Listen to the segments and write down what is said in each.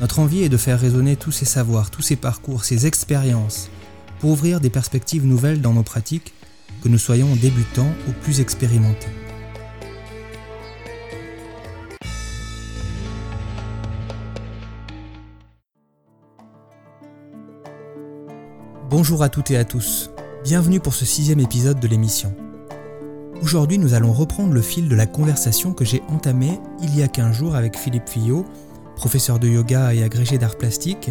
Notre envie est de faire résonner tous ces savoirs, tous ces parcours, ces expériences, pour ouvrir des perspectives nouvelles dans nos pratiques, que nous soyons débutants ou plus expérimentés. Bonjour à toutes et à tous, bienvenue pour ce sixième épisode de l'émission. Aujourd'hui nous allons reprendre le fil de la conversation que j'ai entamée il y a 15 jours avec Philippe Fillot, professeur de yoga et agrégé d'art plastique,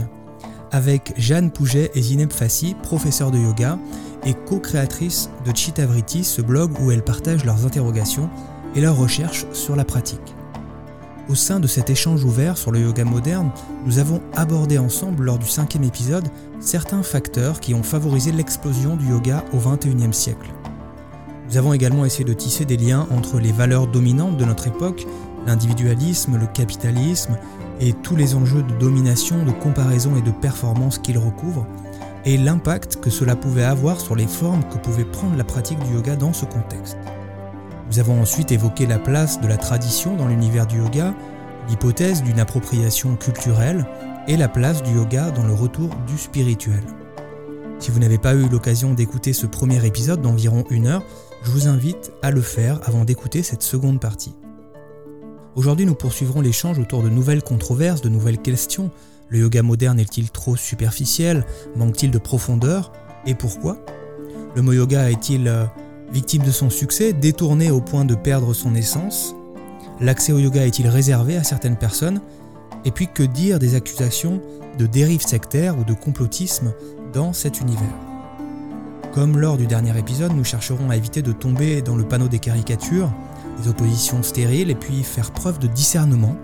avec Jeanne Pouget et Zineb Fassi, professeurs de yoga et co-créatrices de Chitavriti, ce blog où elles partagent leurs interrogations et leurs recherches sur la pratique. Au sein de cet échange ouvert sur le yoga moderne, nous avons abordé ensemble lors du cinquième épisode certains facteurs qui ont favorisé l'explosion du yoga au XXIe siècle. Nous avons également essayé de tisser des liens entre les valeurs dominantes de notre époque, l'individualisme, le capitalisme, et tous les enjeux de domination, de comparaison et de performance qu'il recouvre, et l'impact que cela pouvait avoir sur les formes que pouvait prendre la pratique du yoga dans ce contexte. Nous avons ensuite évoqué la place de la tradition dans l'univers du yoga, l'hypothèse d'une appropriation culturelle et la place du yoga dans le retour du spirituel. Si vous n'avez pas eu l'occasion d'écouter ce premier épisode d'environ une heure, je vous invite à le faire avant d'écouter cette seconde partie. Aujourd'hui, nous poursuivrons l'échange autour de nouvelles controverses, de nouvelles questions. Le yoga moderne est-il trop superficiel? Manque-t-il de profondeur? Et pourquoi? Le mot yoga est-il euh, victime de son succès, détourné au point de perdre son essence? L'accès au yoga est-il réservé à certaines personnes? Et puis que dire des accusations de dérive sectaire ou de complotisme dans cet univers? Comme lors du dernier épisode, nous chercherons à éviter de tomber dans le panneau des caricatures des oppositions stériles et puis faire preuve de discernement,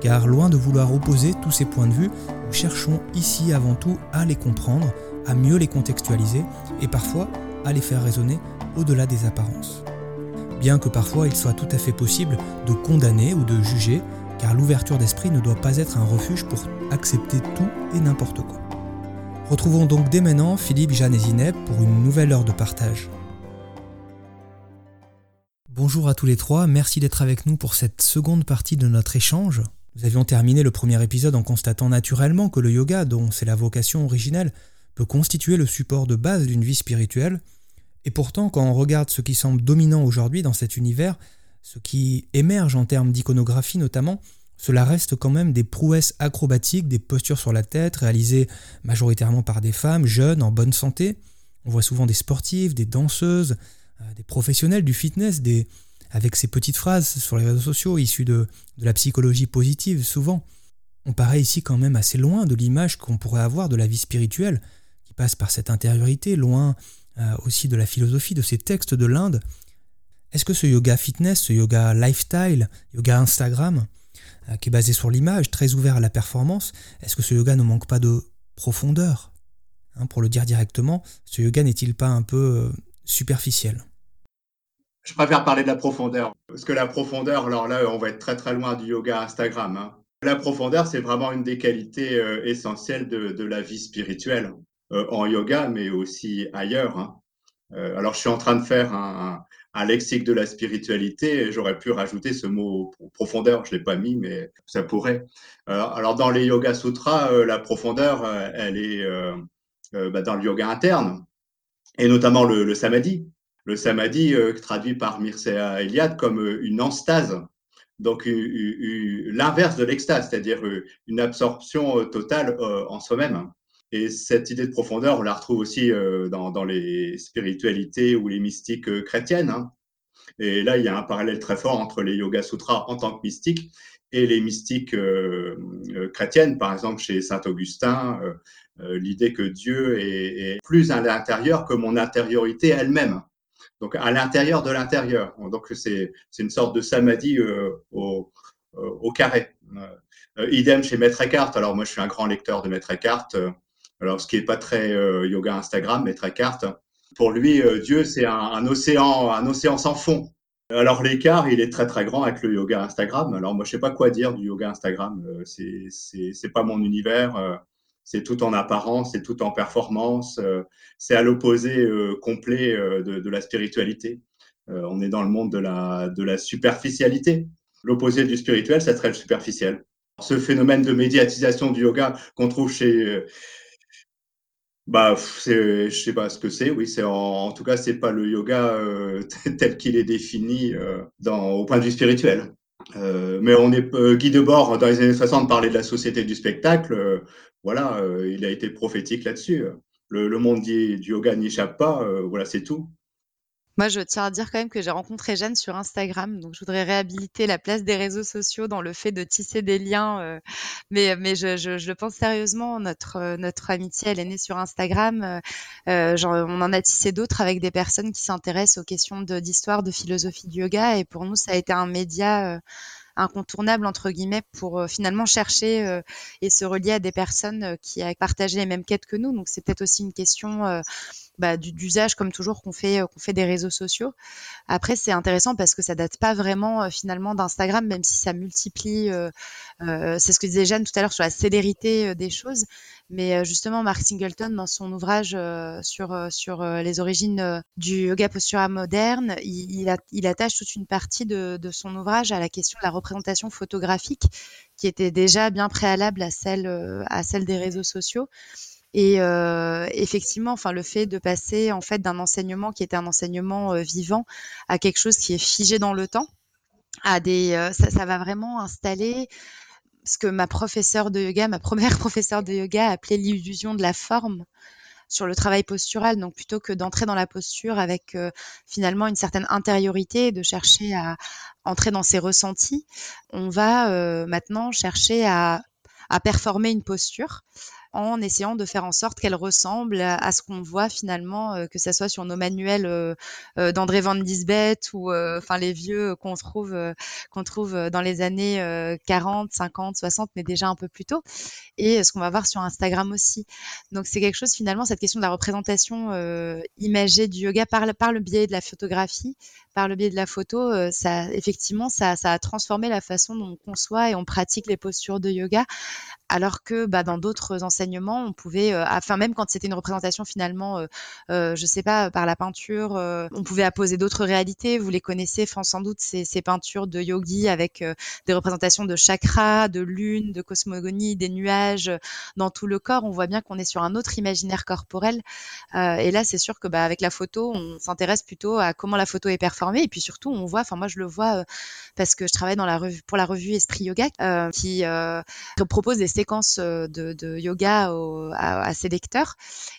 car loin de vouloir opposer tous ces points de vue, nous cherchons ici avant tout à les comprendre, à mieux les contextualiser et parfois à les faire résonner au-delà des apparences. Bien que parfois il soit tout à fait possible de condamner ou de juger, car l'ouverture d'esprit ne doit pas être un refuge pour accepter tout et n'importe quoi. Retrouvons donc dès maintenant Philippe, Jeanne et Zineb pour une nouvelle heure de partage. Bonjour à tous les trois, merci d'être avec nous pour cette seconde partie de notre échange. Nous avions terminé le premier épisode en constatant naturellement que le yoga, dont c'est la vocation originelle, peut constituer le support de base d'une vie spirituelle. Et pourtant, quand on regarde ce qui semble dominant aujourd'hui dans cet univers, ce qui émerge en termes d'iconographie notamment, cela reste quand même des prouesses acrobatiques, des postures sur la tête réalisées majoritairement par des femmes jeunes, en bonne santé. On voit souvent des sportives, des danseuses, des professionnels du fitness, avec ces petites phrases sur les réseaux sociaux issues de, de la psychologie positive, souvent. On paraît ici quand même assez loin de l'image qu'on pourrait avoir de la vie spirituelle, qui passe par cette intériorité, loin euh, aussi de la philosophie de ces textes de l'Inde. Est-ce que ce yoga fitness, ce yoga lifestyle, yoga Instagram, euh, qui est basé sur l'image, très ouvert à la performance, est-ce que ce yoga ne manque pas de profondeur? Hein, Pour le dire directement, ce yoga n'est-il pas un peu superficielle Je préfère parler de la profondeur, parce que la profondeur, alors là, on va être très très loin du yoga Instagram. Hein. La profondeur, c'est vraiment une des qualités euh, essentielles de, la vie spirituelle, euh, en yoga, mais aussi ailleurs. Hein. Euh, alors, je suis en train de faire un, lexique de la spiritualité, j'aurais pu rajouter ce mot profondeur, je l'ai pas mis, mais ça pourrait. alors, dans les Yoga Sutras, la profondeur, elle est bah, dans le yoga interne et notamment le, samadhi. Le samadhi, euh, traduit par Mircea Eliade comme euh, une anstase, donc l'inverse de l'extase, c'est-à-dire euh, une absorption totale en soi-même. Et cette idée de profondeur, on la retrouve aussi dans, les spiritualités ou les mystiques chrétiennes. Hein. Et là, il y a un parallèle très fort entre les Yoga Sutras en tant que mystiques et les mystiques chrétiennes, par exemple chez Saint Augustin, l'idée que Dieu est, plus à l'intérieur que mon intériorité elle-même. Donc à l'intérieur de l'intérieur. Donc c'est une sorte de samadhi euh, au, euh, au, carré. idem chez Maître Eckhart. Alors moi, je suis un grand lecteur de Maître Eckhart. alors ce qui est pas très yoga Instagram, Maître Eckhart. Pour lui, Dieu, c'est un, un, océan, un océan sans fond. Alors l'écart, il est très très grand avec le yoga Instagram. Alors moi, je sais pas quoi dire du yoga Instagram. Euh, c'est c'est pas mon univers. Euh, c'est tout en apparence, c'est tout en performance. Euh, c'est à l'opposé complet de, de, la spiritualité. on est dans le monde de la superficialité. L'opposé du spirituel, ça serait le superficiel. Ce phénomène de médiatisation du yoga qu'on trouve chez bah, je sais pas ce que c'est. Oui, en, tout cas, c'est pas le yoga euh, tel qu'il est défini euh, au point de vue spirituel. Euh, mais on est euh, Guy Debord dans les années 60 parlait de la société du spectacle. Euh, voilà, il a été prophétique là-dessus. Le, le monde du yoga n'y échappe pas. voilà, c'est tout. Moi, je tiens à dire quand même que j'ai rencontré Jeanne sur Instagram, donc je voudrais réhabiliter la place des réseaux sociaux dans le fait de tisser des liens. Euh, mais mais je, je, je, pense sérieusement, notre euh, notre amitié, elle est née sur Instagram. Euh, genre, on en a tissé d'autres avec des personnes qui s'intéressent aux questions d'histoire, de, philosophie du yoga, et pour nous, ça a été un média incontournable entre guillemets pour finalement chercher et se relier à des personnes qui partagé les mêmes quêtes que nous. Donc c'est peut-être aussi une question bah, d'usage comme toujours qu'on fait qu'on fait des réseaux sociaux. Après c'est intéressant parce que ça date pas vraiment euh, finalement d'Instagram même si ça multiplie. Euh, euh, c'est ce que disait Jeanne tout à l'heure sur la célérité des choses. Mais justement Mark Singleton dans son ouvrage sur sur les origines du yoga postural moderne, il, il, attache toute une partie de, de son ouvrage à la question de la représentation photographique qui était déjà bien préalable à celle à celle des réseaux sociaux. Et euh, effectivement, enfin, le fait de passer en fait d'un enseignement qui était un enseignement euh, vivant à quelque chose qui est figé dans le temps, à des, euh, ça, va vraiment installer ce que ma professeure de yoga, ma première professeure de yoga appelait l'illusion de la forme sur le travail postural. Donc plutôt que d'entrer dans la posture avec finalement une certaine intériorité, de chercher à entrer dans ses ressentis, on va maintenant chercher à, à performer une posture en essayant de faire en sorte qu'elle ressemble à, ce qu'on voit finalement, euh, que ce soit sur nos manuels euh, euh, d'André Van Lisbeth ou enfin les vieux qu'on trouve trouve dans les années 40, 50, 60, mais déjà un peu plus tôt, et ce qu'on va voir sur Instagram aussi. Donc c'est quelque chose finalement cette question de la représentation imagée du yoga par le biais de la photographie, par le biais de la photo, ça effectivement ça, a transformé la façon dont on conçoit et on pratique les postures de yoga alors que bah, dans d'autres enseignements, on pouvait, euh, enfin même quand c'était une représentation finalement, euh, euh, je sais pas, par la peinture, on pouvait apposer d'autres réalités. Vous les connaissez, sans doute ces, ces, peintures de yogi avec des représentations de chakras, de lune, de cosmogonie, des nuages dans tout le corps. On voit bien qu'on est sur un autre imaginaire corporel. et là, c'est sûr que bah, avec la photo, on s'intéresse plutôt à comment la photo est performée et puis surtout, on voit, enfin moi je le vois parce que je travaille pour la revue Esprit Yoga qui propose des séquences de, yoga à, ses lecteurs.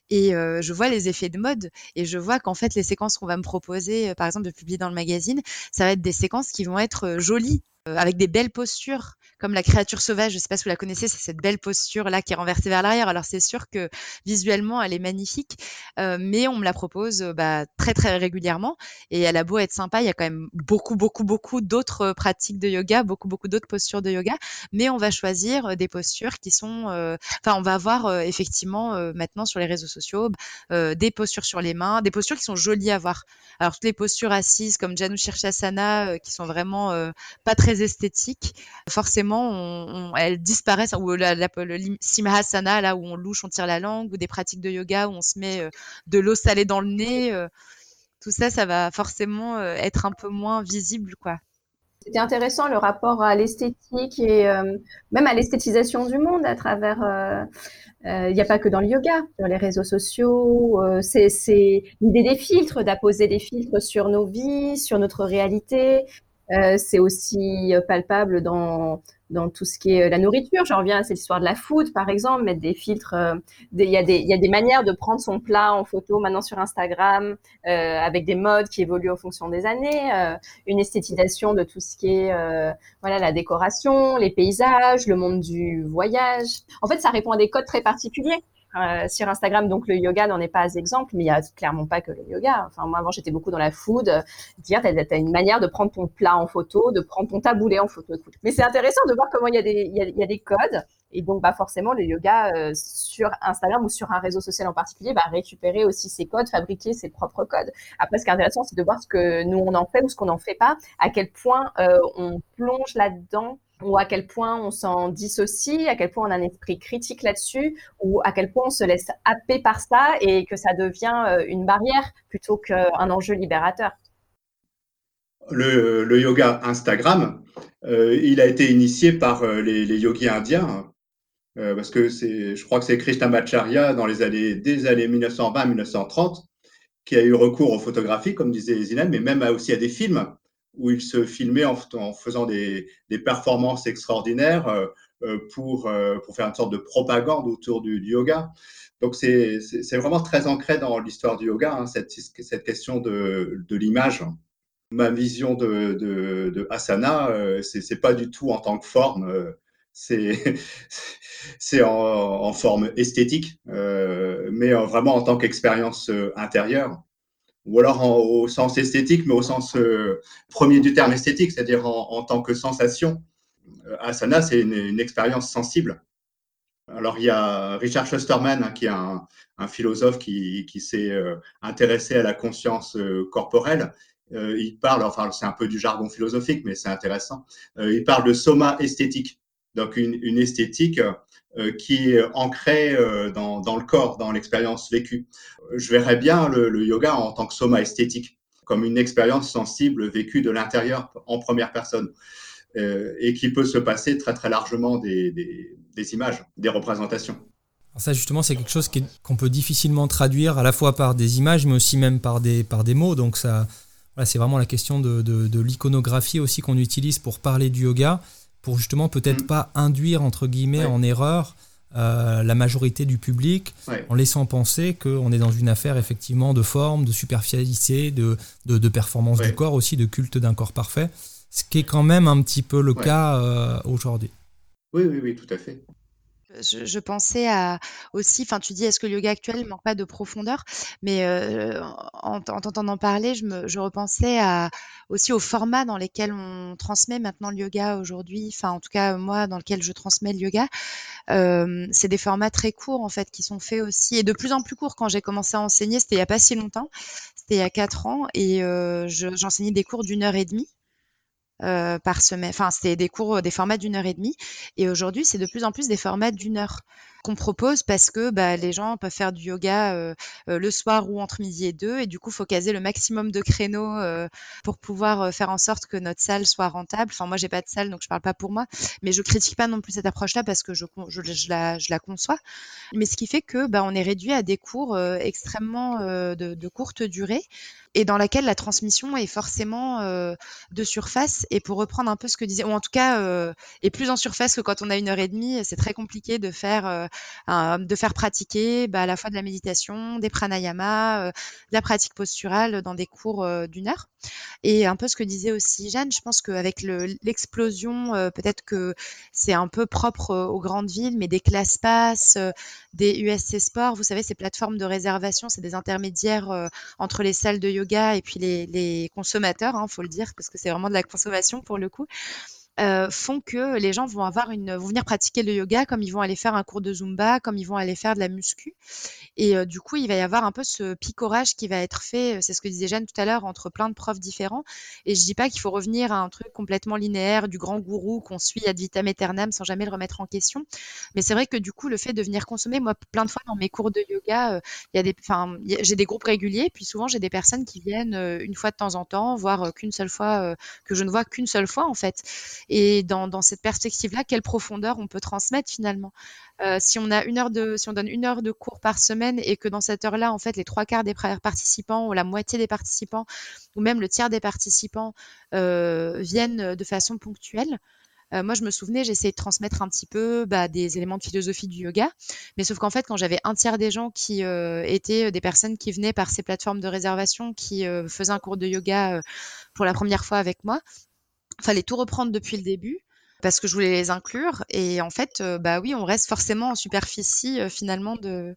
Et je vois les effets de mode et je vois qu'en fait les séquences qu'on va me proposer, par exemple de publier dans le magazine, ça va être des séquences qui vont être jolies avec des belles postures comme la créature sauvage, je sais pas si vous la connaissez, c'est cette belle posture là qui est renversée vers l'arrière. Alors c'est sûr que visuellement elle est magnifique, euh, mais on me la propose euh, bah, très très régulièrement et elle a beau être sympa, il y a quand même beaucoup beaucoup beaucoup d'autres euh, pratiques de yoga, beaucoup beaucoup d'autres postures de yoga, mais on va choisir des postures qui sont, enfin on va avoir effectivement maintenant sur les réseaux sociaux des postures sur les mains, des postures qui sont jolies à voir. Alors toutes les postures assises comme Janu Shirshasana qui sont vraiment pas très esthétiques, forcément elles disparaissent, ou la, le simhasana, là où on louche, on tire la langue, ou des pratiques de yoga où on se met euh, de l'eau salée dans le nez, euh, tout ça, ça va forcément euh, être un peu moins visible, quoi. C'était intéressant le rapport à l'esthétique et même à l'esthétisation du monde à travers. Il n'y a pas que dans le yoga, sur les réseaux sociaux. c'est l'idée des filtres, d'apposer des filtres sur nos vies, sur notre réalité. C'est aussi palpable dans dans tout ce qui est euh, la nourriture. J'en reviens à cette histoire de la food, par exemple, mettre des filtres. Euh, il y, a des, y a des manières de prendre son plat en photo maintenant sur Instagram, euh, avec des modes qui évoluent en fonction des années, euh, une esthétisation de tout ce qui est euh, voilà la décoration, les paysages, le monde du voyage. En fait, ça répond à des codes très particuliers. Euh, sur Instagram. Donc le yoga n'en est pas exemple, mais il y a clairement pas que le yoga. Enfin moi avant j'étais beaucoup dans la food. Dire t'as as une manière de prendre ton plat en photo, de prendre ton taboulé en photo. Mais c'est intéressant de voir comment il y a des y a, des codes. Et donc, bah, forcément, le yoga euh, sur Instagram ou sur un réseau social en particulier va récupérer aussi ses codes, fabriquer ses propres codes. Après, ce qui est intéressant, c'est de voir ce que nous, on en fait ou ce qu'on n'en fait pas, à quel point euh, on plonge là-dedans ou à quel point on s'en dissocie, à quel point on a un esprit critique là-dessus, ou à quel point on se laisse happer par ça et que ça devient euh, une barrière plutôt qu'un enjeu libérateur. Le, yoga Instagram, euh, il a été initié par euh, les, yogis indiens, parce que je crois que c'est Krishnamacharya dans les années, des années 1920-1930 qui a eu recours aux photographies, comme disait Zineb, mais même aussi à des films où il se filmait en, faisant des, performances extraordinaires euh, euh, pour, euh, pour faire une sorte de propagande autour du, yoga. Donc c'est vraiment très ancré dans l'histoire du yoga, hein, cette, cette, question de, de l'image. Ma vision de, de, de asana, c'est pas du tout en tant que forme, c'est en, en, forme esthétique, mais vraiment en tant qu'expérience intérieure ou alors au sens esthétique, mais au sens euh, premier du terme esthétique, c'est-à-dire en, tant que sensation. Euh, asana, c'est une, expérience sensible. Alors, il y a Richard Schusterman, hein, qui est un, philosophe qui, s'est euh, intéressé à la conscience corporelle. il parle, enfin, c'est un peu du jargon philosophique, mais c'est intéressant. il parle de soma esthétique, donc une, une esthétique euh, qui est ancré euh, dans, le corps, dans l'expérience vécue. Je verrais bien le, yoga en tant que soma esthétique, comme une expérience sensible vécue de l'intérieur en première personne, euh, et qui peut se passer très très largement des, images, des représentations. ça justement c'est quelque chose qu'on peut difficilement traduire à la fois par des images mais aussi même par des, par des mots. Donc ça, c'est vraiment la question de l'iconographie aussi qu'on utilise pour parler du yoga pour justement peut-être mm. pas induire entre guillemets en erreur euh, la majorité du public en laissant penser qu'on est dans une affaire effectivement de forme, de superficialité, de, de, performance du corps aussi, de culte d'un corps parfait, ce qui est quand même un petit peu le cas euh, aujourd'hui. Oui, oui, oui, tout à fait je, pensais à aussi, enfin, tu dis, est-ce que le yoga actuel manque pas de profondeur? Mais euh, en, t'entendant parler, je, me, je repensais à, aussi aux formats dans lesquels on transmet maintenant le yoga aujourd'hui. Enfin, en tout cas, moi, dans lequel je transmets le yoga, euh, c'est des formats très courts en fait qui sont faits aussi et de plus en plus courts. Quand j'ai commencé à enseigner, c'était il y a pas si longtemps, c'était il y a quatre ans, et euh, j'enseignais des cours d'une heure et demie. Euh, par semaine. Enfin, c'était des cours, des formats d'une heure et demie. Et aujourd'hui, c'est de plus en plus des formats d'une heure qu'on propose parce que bah, les gens peuvent faire du yoga euh, euh, le soir ou entre midi et deux. Et du coup, il faut caser le maximum de créneaux pour pouvoir faire en sorte que notre salle soit rentable. Enfin, moi, j'ai pas de salle, donc je parle pas pour moi. Mais je critique pas non plus cette approche-là parce que je, je, la, je, la, conçois. Mais ce qui fait que bah, on est réduit à des cours extrêmement de, de courte durée et dans laquelle la transmission est forcément euh, de surface. Et pour reprendre un peu ce que disait, ou en tout cas euh, est plus en surface que quand on a une heure et demie, c'est très compliqué de faire, euh, de faire pratiquer bah, à la fois de la méditation, des pranayamas, de la pratique posturale dans des cours d'une heure. Et un peu ce que disait aussi Jeanne, je pense qu'avec l'explosion, peut-être que c'est un peu propre aux grandes villes, mais des classes pass, des USC Sport, vous savez, ces plateformes de réservation, c'est des intermédiaires entre les salles de yoga et puis les, consommateurs, il hein, faut le dire, parce que c'est vraiment de la consommation pour le coup. Euh, font que les gens vont avoir une vont venir pratiquer le yoga comme ils vont aller faire un cours de zumba, comme ils vont aller faire de la muscu. Et euh, du coup, il va y avoir un peu ce picorage qui va être fait, euh, c'est ce que disait Jeanne tout à l'heure, entre plein de profs différents. Et je dis pas qu'il faut revenir à un truc complètement linéaire du grand gourou qu'on suit ad vitam aeternam sans jamais le remettre en question. Mais c'est vrai que du coup, le fait de venir consommer, moi, plein de fois dans mes cours de yoga, il y a des, enfin, j'ai des groupes réguliers, puis souvent j'ai des personnes qui viennent une fois de temps en temps, voire qu'une seule fois, que je ne vois qu'une seule fois en fait. Et dans, cette perspective-là, quelle profondeur on peut transmettre finalement? Euh, Si on a une heure de, si on donne une heure de cours par semaine et que dans cette heure-là, en fait, les trois quarts des participants ou la moitié des participants ou même le tiers des participants euh, viennent de façon ponctuelle. Euh, moi, je me souvenais, j'essayais de transmettre un petit peu bah, des éléments de philosophie du yoga, mais sauf qu'en fait, quand j'avais un tiers des gens qui étaient des personnes qui venaient par ces plateformes de réservation, qui faisaient un cours de yoga pour la première fois avec moi, fallait tout reprendre depuis le début parce que je voulais les inclure. Et en fait, bah oui, on reste forcément en superficie finalement de,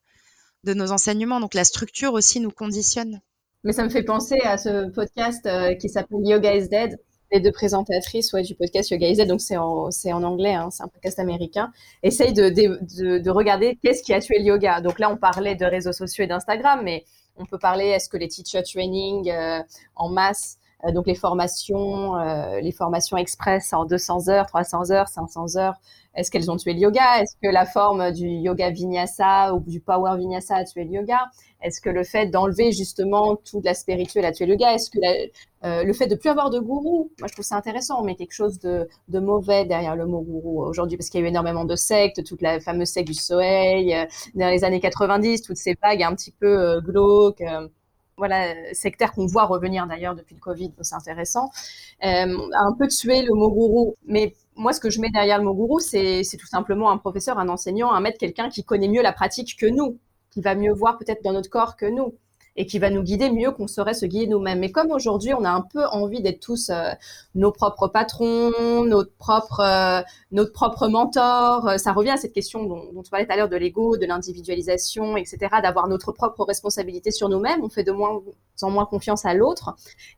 de nos enseignements. Donc la structure aussi nous conditionne. Mais ça me fait penser à ce podcast qui s'appelle Yoga is Dead les deux présentatrices ouais, du podcast Yoga Is donc c'est en, en anglais, hein, c'est un podcast américain, essayent de, de, de regarder qu'est-ce qui a tué le yoga. Donc là, on parlait de réseaux sociaux et d'Instagram, mais on peut parler, est-ce que les teacher training euh, en masse, euh, donc les formations, euh, les formations express en 200 heures, 300 heures, 500 heures, est-ce qu'elles ont tué le yoga? Est-ce que la forme du yoga vinyasa ou du power vinyasa a tué le yoga? Est-ce que le fait d'enlever justement tout de la spirituelle a tué le yoga? Est-ce que euh, le fait de plus avoir de gourou? Moi, je trouve ça intéressant. On met quelque chose de, mauvais derrière le mot gourou aujourd'hui parce qu'il y a eu énormément de sectes, toute la fameuse secte du soleil euh, dans les années 90, toutes ces vagues un petit peu euh, glauques voilà, sectaire qu'on voit revenir d'ailleurs depuis le Covid, c'est intéressant, un peu tué le mot gourou. Mais moi, ce que je mets derrière le mot gourou, c'est tout simplement un professeur, un enseignant, un maître, quelqu'un qui connaît mieux la pratique que nous, qui va mieux voir peut-être dans notre corps que nous et qui va nous guider mieux qu'on saurait se guider nous-mêmes. Mais comme aujourd'hui, on a un peu envie d'être tous euh, nos propres patrons, notre propre, euh, notre propre mentor, euh, ça revient à cette question dont, dont tu parlais tout à l'heure de l'ego, de l'individualisation, etc., d'avoir notre propre responsabilité sur nous-mêmes. On fait de moins en moins confiance à l'autre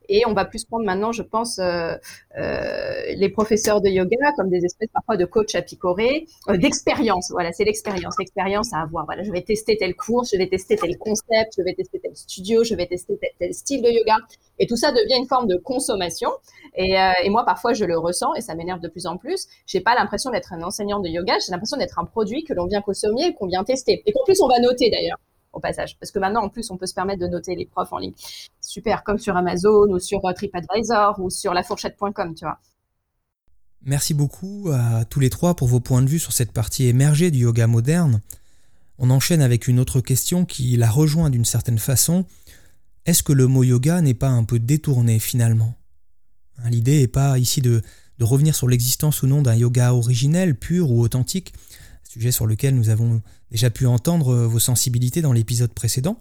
et on va plus prendre maintenant, je pense, les professeurs de yoga comme des espèces parfois de coach à picorer, d'expérience. Voilà, c'est l'expérience, l'expérience à avoir. Voilà, je vais tester tel cours, je vais tester tel concept, je vais tester tel studio, je vais tester tel, style de yoga. Et tout ça devient une forme de consommation. Et, euh, et moi, parfois, je le ressens et ça m'énerve de plus en plus. J'ai pas l'impression d'être un enseignant de yoga, j'ai l'impression d'être un produit que l'on vient consommer qu'on vient tester. Et qu'en plus, on va noter d'ailleurs au passage. Parce que maintenant, en plus, on peut se permettre de noter les profs en ligne. Super, comme sur Amazon ou sur TripAdvisor ou sur lafourchette.com, tu vois. Merci beaucoup à tous les trois pour vos points de vue sur cette partie émergée du yoga moderne. On enchaîne avec une autre question qui la rejoint d'une certaine façon. Est-ce que le mot yoga n'est pas un peu détourné finalement? Hein, L'idée n'est pas ici de, revenir sur l'existence ou non d'un yoga originel, pur ou authentique, sujet sur lequel nous avons déjà pu entendre vos sensibilités dans l'épisode précédent.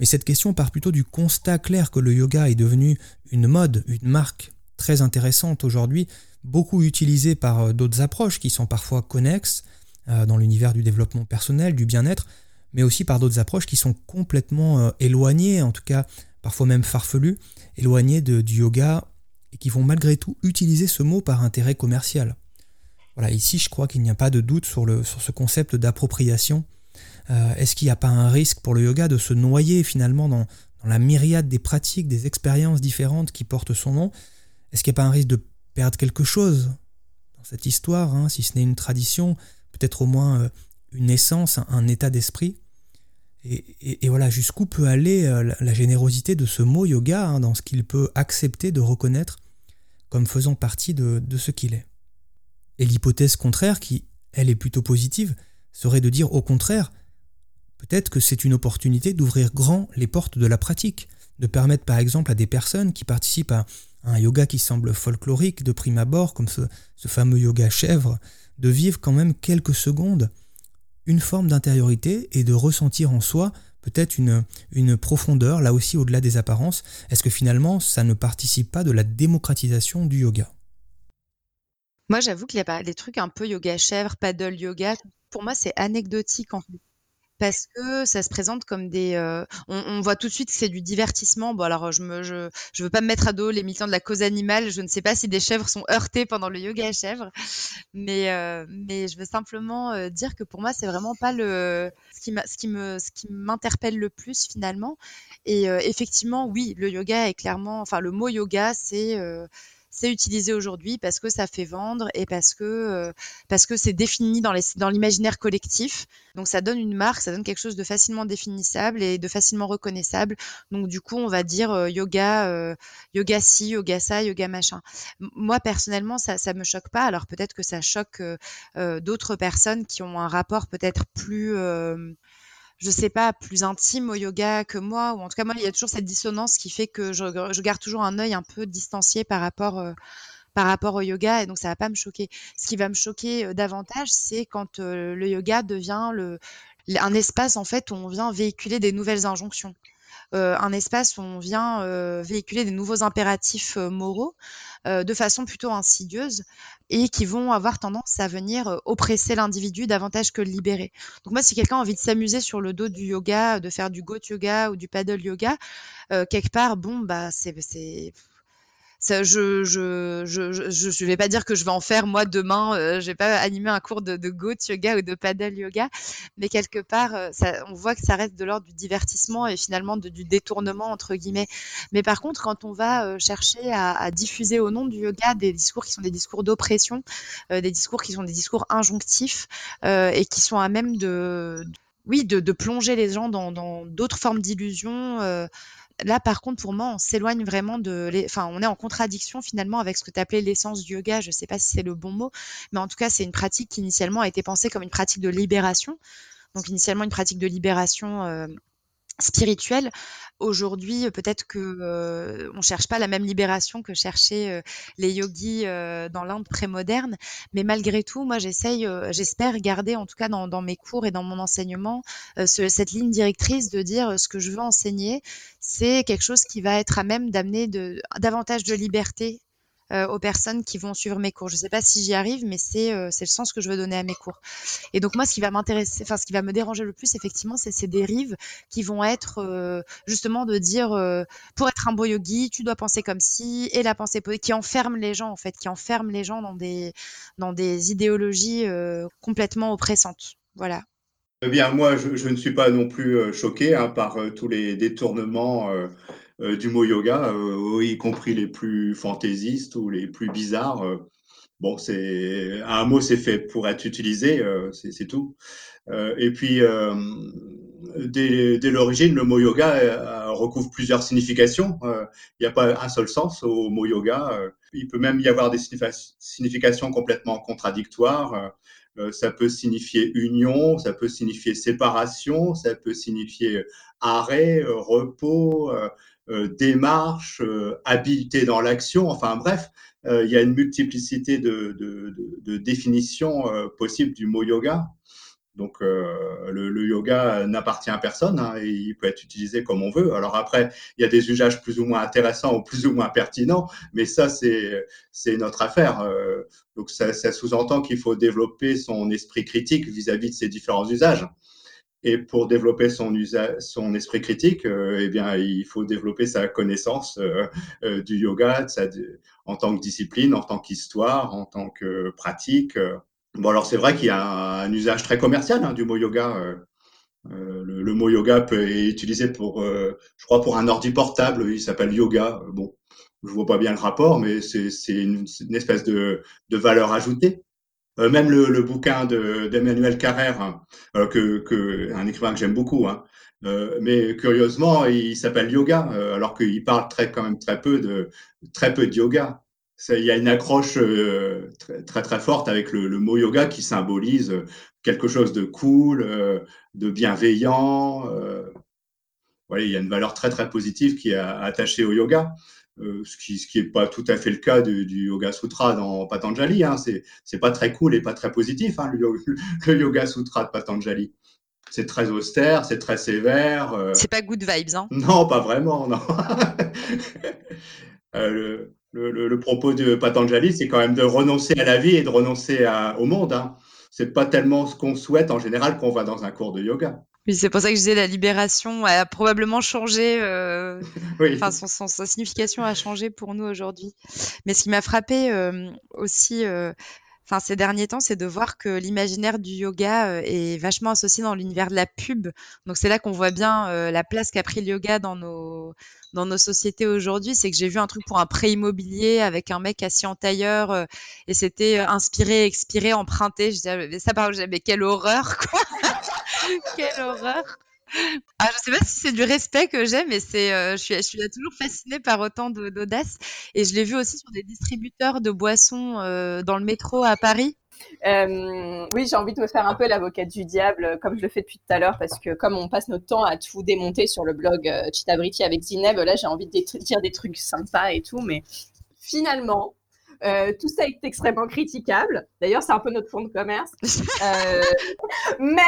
Mais cette question part plutôt du constat clair que le yoga est devenu une mode, une marque très intéressante aujourd'hui, beaucoup utilisée par d'autres approches qui sont parfois connexes, euh, dans l'univers du développement personnel, du bien-être, mais aussi par d'autres approches qui sont complètement euh, éloignées, en tout cas parfois même farfelues, éloignées du yoga et qui vont malgré tout utiliser ce mot par intérêt commercial. Voilà, ici je crois qu'il n'y a pas de doute sur, le, sur ce concept d'appropriation. Euh, est-ce qu'il n'y a pas un risque pour le yoga de se noyer finalement dans, dans la myriade des pratiques, des expériences différentes qui portent son nom? Est-ce qu'il n'y a pas un risque de perdre quelque chose dans cette histoire, hein, si ce n'est une tradition? Peut-être au moins euh, une essence, un, état d'esprit. Et, voilà, jusqu'où peut aller euh, la, générosité de ce mot yoga hein, dans ce qu'il peut accepter de reconnaître comme faisant partie de, ce qu'il est. Et l'hypothèse contraire, qui, elle, est plutôt positive, serait de dire au contraire, peut-être que c'est une opportunité d'ouvrir grand les portes de la pratique, de permettre par exemple à des personnes qui participent à un yoga qui semble folklorique de prime abord, comme ce, ce fameux yoga chèvre, de vivre quand même quelques secondes une forme d'intériorité et de ressentir en soi peut-être une, profondeur, là aussi au-delà des apparences. Est-ce que finalement ça ne participe pas de la démocratisation du yoga? Moi j'avoue qu'il y a des trucs un peu yoga chèvre, paddle yoga. Pour moi c'est anecdotique en fait parce que ça se présente comme des. Euh, on, voit tout de suite que c'est du divertissement. Bon, alors je me, je, veux pas me mettre à dos les militants de la cause animale. Je ne sais pas si des chèvres sont heurtées pendant le yoga à chèvres, mais euh, mais je veux simplement euh, dire que pour moi c'est vraiment pas le ce qui me ce qui m'interpelle le plus finalement. Et effectivement, oui, le yoga est clairement, enfin le mot yoga c'est c'est utilisé aujourd'hui parce que ça fait vendre et parce que euh, parce que c'est défini dans dans l'imaginaire collectif. Donc ça donne une marque, ça donne quelque chose de facilement définissable et de facilement reconnaissable. Donc du coup, on va dire euh, yoga euh, yoga ci, yoga ça, yoga machin. Moi personnellement, ça ça me choque pas. Alors peut-être que ça choque d'autres personnes qui ont un rapport peut-être plus je sais pas, plus intime au yoga que moi, ou en tout cas, moi, il y a toujours cette dissonance qui fait que je, garde toujours un œil un peu distancié par rapport, euh, par rapport au yoga, et donc ça va pas me choquer. Ce qui va me choquer euh, davantage, c'est quand euh, le yoga devient le, un espace, en fait, où on vient véhiculer des nouvelles injonctions. Un espace où on vient véhiculer des nouveaux impératifs moraux de façon plutôt insidieuse et qui vont avoir tendance à venir oppresser l'individu davantage que le libérer. Donc moi, si quelqu'un a envie de s'amuser sur le dos du yoga, de faire du goat yoga ou du paddle yoga, quelque part, bon, bah c'est ça, je, je, je, je, vais pas dire que je vais en faire moi demain. Euh, je vais pas animer un cours de, de goat yoga ou de paddle yoga, mais quelque part, euh, ça, on voit que ça reste de l'ordre du divertissement et finalement de, du détournement entre guillemets. Mais par contre, quand on va euh, chercher à, à, diffuser au nom du yoga des discours qui sont des discours d'oppression, euh, des discours qui sont des discours injonctifs et qui sont à même de, oui, de, de, plonger les gens dans d'autres formes d'illusions là, par contre, pour moi, on s'éloigne vraiment de. Enfin, on est en contradiction finalement avec ce que tu appelais l'essence du yoga. Je ne sais pas si c'est le bon mot, mais en tout cas, c'est une pratique qui initialement a été pensée comme une pratique de libération. Donc, initialement, une pratique de libération euh, spirituelle. Aujourd'hui, peut-être que euh, on cherche pas la même libération que cherchaient euh, les yogis euh, dans l'Inde prémoderne, mais malgré tout, moi j'essaye, j'espère garder en tout cas dans, mes cours et dans mon enseignement ce, cette ligne directrice de dire ce que je veux enseigner, c'est quelque chose qui va être à même d'amener davantage de liberté euh, aux personnes qui vont suivre mes cours. Je ne sais pas si j'y arrive, mais c'est euh, le sens que je veux donner à mes cours. Et donc moi, ce qui va m'intéresser, enfin ce qui va me déranger le plus, effectivement, c'est ces dérives qui vont être euh, justement de dire pour être un beau yogi, tu dois penser comme si, et la pensée qui enferme les gens en fait, qui enferme les gens dans des dans des idéologies complètement oppressantes. Voilà. Eh bien, moi, je, ne suis pas non plus choqué hein, par tous les détournements euh, du mot yoga, euh, y compris les plus fantaisistes ou les plus bizarres. Euh. bon, c'est un mot, c'est fait pour être utilisé, c'est tout. et puis, dès, dès l'origine, le mot yoga recouvre plusieurs significations. Il n'y a pas un seul sens au mot yoga. il peut même y avoir des significations complètement contradictoires. ça peut signifier union, ça peut signifier séparation, ça peut signifier arrêt, repos, euh, démarche, euh, habileté dans l'action, enfin bref, euh, il y a une multiplicité de, définitions possibles du mot yoga. Donc le, yoga n'appartient à personne hein, et il peut être utilisé comme on veut. Alors après, il y a des usages plus ou moins intéressants ou plus ou moins pertinents, mais ça c'est notre affaire. donc ça, ça sous-entend qu'il faut développer son esprit critique vis-à-vis -vis de ces différents usages. Et pour développer son, son esprit critique, euh, eh bien, il faut développer sa connaissance euh, euh, du yoga en tant que discipline, en tant qu'histoire, en tant que pratique. Bon, alors c'est vrai qu'il y a un, usage très commercial hein, du mot yoga. Le, mot yoga peut être utilisé pour, je crois, pour un ordi portable. Il s'appelle yoga. Bon, je vois pas bien le rapport, mais c'est une, espèce de valeur ajoutée. Euh, même le, bouquin d'Emmanuel Carrère, hein, euh, que, un écrivain que j'aime beaucoup, hein, euh, mais curieusement, il s'appelle yoga, alors qu'il parle très, quand même très peu de, très peu de yoga. il y a une accroche très, très, forte avec le, mot yoga qui symbolise quelque chose de cool, de bienveillant. Il y a une valeur très très positive qui est attachée au yoga. Euh, ce qui ce qui est pas tout à fait le cas du, du Yoga Sutra dans Patanjali. Hein. C'est c'est pas très cool et pas très positif hein, le, le, Yoga Sutra de Patanjali. C'est très austère, c'est très sévère. Euh... C'est pas good vibes, hein Non, pas vraiment, non. euh, le, le, le, propos de Patanjali, c'est quand même de renoncer à la vie et de renoncer à, au monde. Hein. C'est pas tellement ce qu'on souhaite en général qu'on va dans un cours de yoga. Oui, c'est pour ça que je disais la libération a probablement changé. Euh, oui. Enfin, son, son, sa signification a changé pour nous aujourd'hui. Mais ce qui m'a frappé euh, aussi, euh, enfin ces derniers temps, c'est de voir que l'imaginaire du yoga euh, est vachement associé dans l'univers de la pub. Donc c'est là qu'on voit bien euh, la place qu'a pris le yoga dans nos dans nos sociétés aujourd'hui, c'est que j'ai vu un truc pour un prêt immobilier avec un mec assis en tailleur euh, et c'était inspiré, expiré, emprunté. Je disais, ça par mais quelle horreur quoi Quelle horreur ah, je sais pas si c'est du respect que j'ai, mais c'est, euh, je suis, je suis toujours fascinée par autant d'audace. Et je l'ai vu aussi sur des distributeurs de boissons euh, dans le métro à Paris. Euh, oui, j'ai envie de me faire un peu l'avocate du diable, comme je le fais depuis tout à l'heure, parce que comme on passe notre temps à tout démonter sur le blog euh, Chitabriti avec Zineb, là j'ai envie de dire des trucs sympas et tout, mais finalement, Euh, tout ça est extrêmement critiquable. D'ailleurs, c'est un peu notre fond de commerce. Euh, mais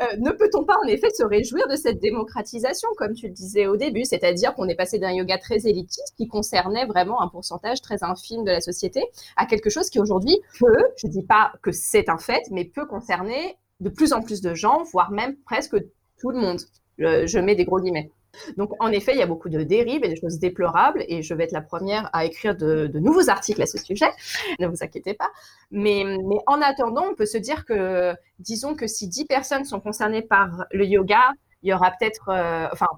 euh, ne peut-on pas en effet se réjouir de cette démocratisation, comme tu le disais au début, c'est-à-dire qu'on est passé d'un yoga très élitiste qui concernait vraiment un pourcentage très infime de la société à quelque chose qui aujourd'hui peut, je ne dis pas que c'est un fait, mais peut concerner de plus en plus de gens, voire même presque tout le monde. je mets des gros guillemets. Donc, en effet, il y a beaucoup de dérives et de choses déplorables, et je vais être la première à écrire de, nouveaux articles à ce sujet, ne vous inquiétez pas. Mais, en attendant, on peut se dire que, disons que si 10 personnes sont concernées par le yoga, il y aura peut-être, euh, enfin,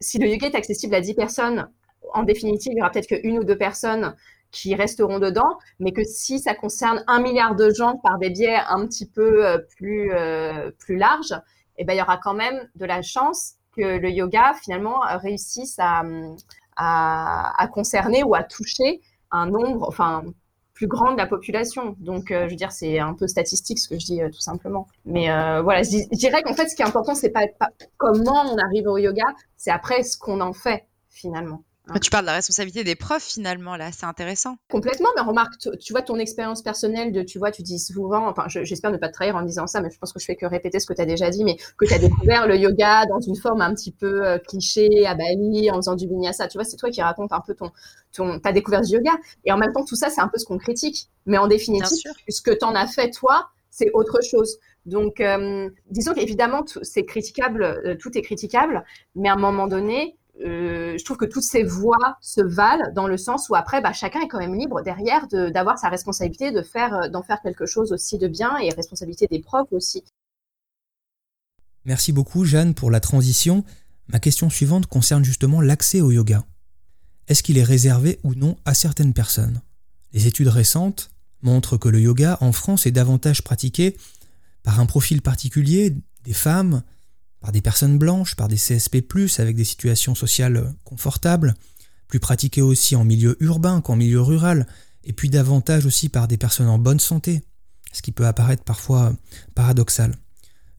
si le yoga est accessible à 10 personnes, en définitive, il y aura peut-être qu'une ou deux personnes qui resteront dedans, mais que si ça concerne un milliard de gens par des biais un petit peu euh, plus, euh, plus larges, eh ben, il y aura quand même de la chance que le yoga finalement réussisse à, concerner ou à toucher un nombre, enfin plus grand de la population. Donc, euh, je veux dire, c'est un peu statistique ce que je dis euh, tout simplement. Mais euh, voilà, je, dirais qu'en fait, ce qui est important, c'est pas, pas comment on arrive au yoga, c'est après ce qu'on en fait finalement. Tu parles de la responsabilité des profs finalement, là, c'est intéressant. Complètement, mais remarque, tu, vois, ton expérience personnelle de, tu vois, tu dis souvent, enfin, j'espère ne pas te trahir en disant ça, mais je pense que je fais que répéter ce que tu as déjà dit, mais que tu as découvert le yoga dans une forme un petit peu euh, cliché, à Bali, en faisant du vinyasa. Tu vois, c'est toi qui racontes un peu ton, ton, ta découverte du yoga. Et en même temps, tout ça, c'est un peu ce qu'on critique. Mais en définitive, ce que tu en as fait, toi, c'est autre chose. Donc, euh, disons qu'évidemment, c'est critiquable, euh, tout est critiquable, mais à un moment donné, euh, je trouve que toutes ces voix se valent dans le sens où après, bah, chacun est quand même libre derrière d'avoir sa responsabilité, de faire, euh, d'en faire quelque chose aussi de bien et responsabilité des profs aussi. Merci beaucoup Jeanne pour la transition. Ma question suivante concerne justement l'accès au yoga. Est-ce qu'il est réservé ou non à certaines personnes? Les études récentes montrent que le yoga en France est davantage pratiqué par un profil particulier, des femmes, par des personnes blanches, par des CSP, avec des situations sociales confortables, plus pratiquées aussi en milieu urbain qu'en milieu rural, et puis davantage aussi par des personnes en bonne santé, ce qui peut apparaître parfois paradoxal.